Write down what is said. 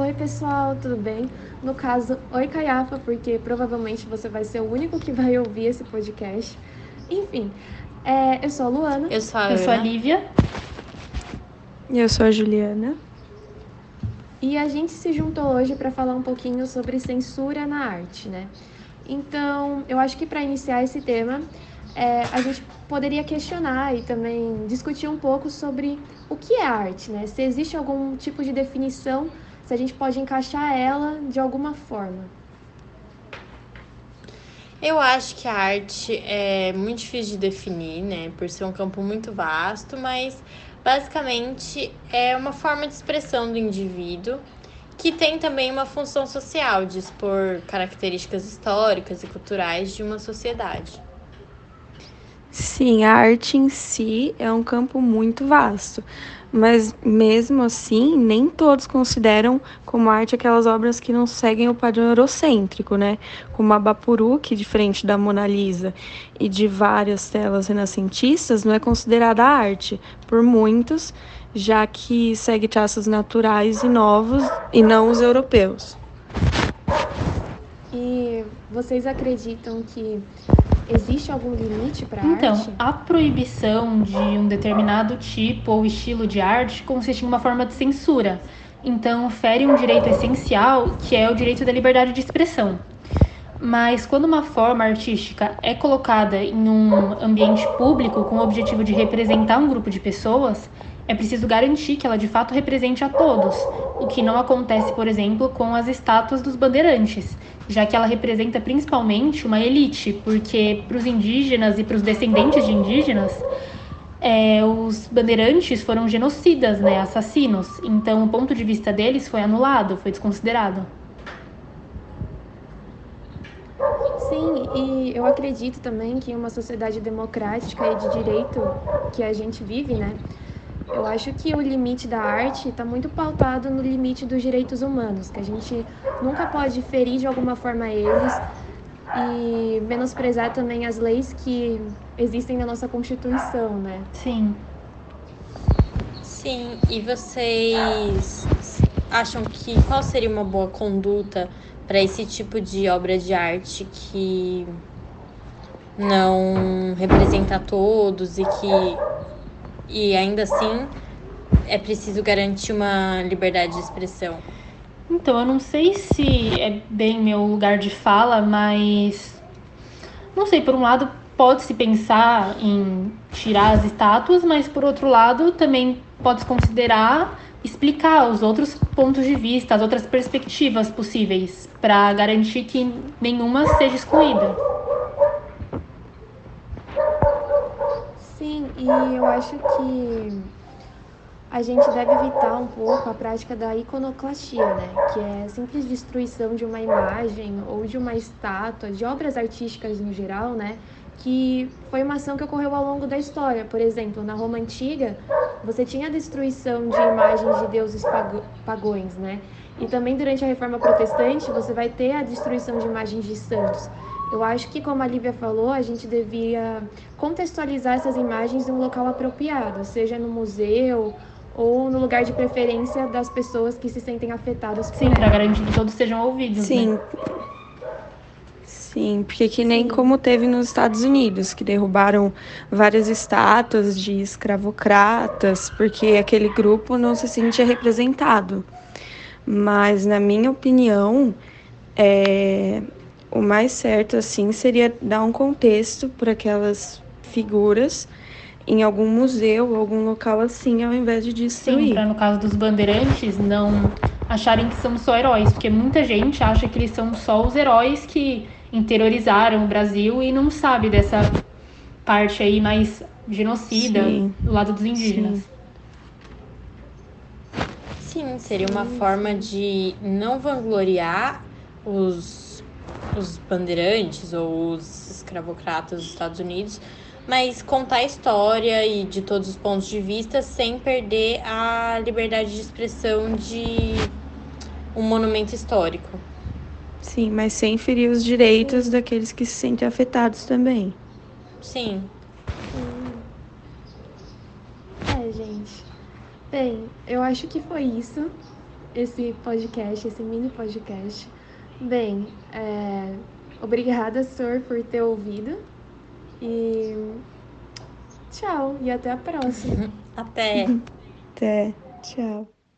Oi, pessoal, tudo bem? No caso, oi, Caiafa, porque provavelmente você vai ser o único que vai ouvir esse podcast. Enfim, é, eu sou a Luana. Eu sou a, Eu sou a. Lívia. E eu sou a Juliana. E a gente se juntou hoje para falar um pouquinho sobre censura na arte, né? Então, eu acho que para iniciar esse tema, é, a gente poderia questionar e também discutir um pouco sobre o que é arte, né? Se existe algum tipo de definição, se a gente pode encaixar ela de alguma forma. Eu acho que a arte é muito difícil de definir, né? Por ser um campo muito vasto, mas basicamente é uma forma de expressão do indivíduo que tem também uma função social de expor características históricas e culturais de uma sociedade. Sim, a arte em si é um campo muito vasto, mas mesmo assim, nem todos consideram como arte aquelas obras que não seguem o padrão eurocêntrico, né? Como a Bapuru, que diferente da Mona Lisa e de várias telas renascentistas, não é considerada arte por muitos, já que segue traços naturais e novos e não os europeus. E vocês acreditam que existe algum limite para Então, arte? a proibição de um determinado tipo ou estilo de arte consiste em uma forma de censura. Então, fere um direito essencial, que é o direito da liberdade de expressão. Mas quando uma forma artística é colocada em um ambiente público com o objetivo de representar um grupo de pessoas, é preciso garantir que ela de fato represente a todos, o que não acontece, por exemplo, com as estátuas dos bandeirantes, já que ela representa principalmente uma elite, porque para os indígenas e para os descendentes de indígenas, é, os bandeirantes foram genocidas, né, assassinos. Então, o ponto de vista deles foi anulado, foi desconsiderado. Sim, e eu acredito também que em uma sociedade democrática e de direito que a gente vive, né? Eu acho que o limite da arte está muito pautado no limite dos direitos humanos, que a gente nunca pode ferir de alguma forma eles e menosprezar também as leis que existem na nossa Constituição, né? Sim. Sim, e vocês acham que qual seria uma boa conduta para esse tipo de obra de arte que não representa todos e que e ainda assim é preciso garantir uma liberdade de expressão? Então, eu não sei se é bem meu lugar de fala, mas. Não sei, por um lado, pode-se pensar em tirar as estátuas, mas por outro lado, também pode-se considerar explicar os outros pontos de vista, as outras perspectivas possíveis, para garantir que nenhuma seja excluída. Sim, e eu acho que a gente deve evitar um pouco a prática da iconoclastia, né? Que é a simples destruição de uma imagem ou de uma estátua, de obras artísticas no geral, né? Que foi uma ação que ocorreu ao longo da história. Por exemplo, na Roma Antiga, você tinha a destruição de imagens de deuses pagões, né? E também durante a Reforma Protestante, você vai ter a destruição de imagens de santos. Eu acho que, como a Lívia falou, a gente devia contextualizar essas imagens em um local apropriado, seja no museu ou no lugar de preferência das pessoas que se sentem afetadas por Sim, para garantir que todos sejam ouvidos. Né? Sim. Sim, porque que nem como teve nos Estados Unidos, que derrubaram várias estátuas de escravocratas, porque aquele grupo não se sentia representado. Mas, na minha opinião, é, o mais certo, assim, seria dar um contexto para aquelas figuras em algum museu, algum local assim, ao invés de Sim, destruir. para no caso dos bandeirantes não acharem que são só heróis, porque muita gente acha que eles são só os heróis que interiorizaram o Brasil e não sabe dessa parte aí mais genocida Sim. do lado dos indígenas. Sim. Sim, seria uma forma de não vangloriar os, os bandeirantes ou os escravocratas dos Estados Unidos, mas contar a história e de todos os pontos de vista sem perder a liberdade de expressão de um monumento histórico. Sim, mas sem ferir os direitos daqueles que se sentem afetados também. Sim. É, gente. Bem, eu acho que foi isso. esse podcast, esse mini podcast. Bem, é, obrigada, Sor, por ter ouvido. E tchau, e até a próxima. Até. Até. Tchau.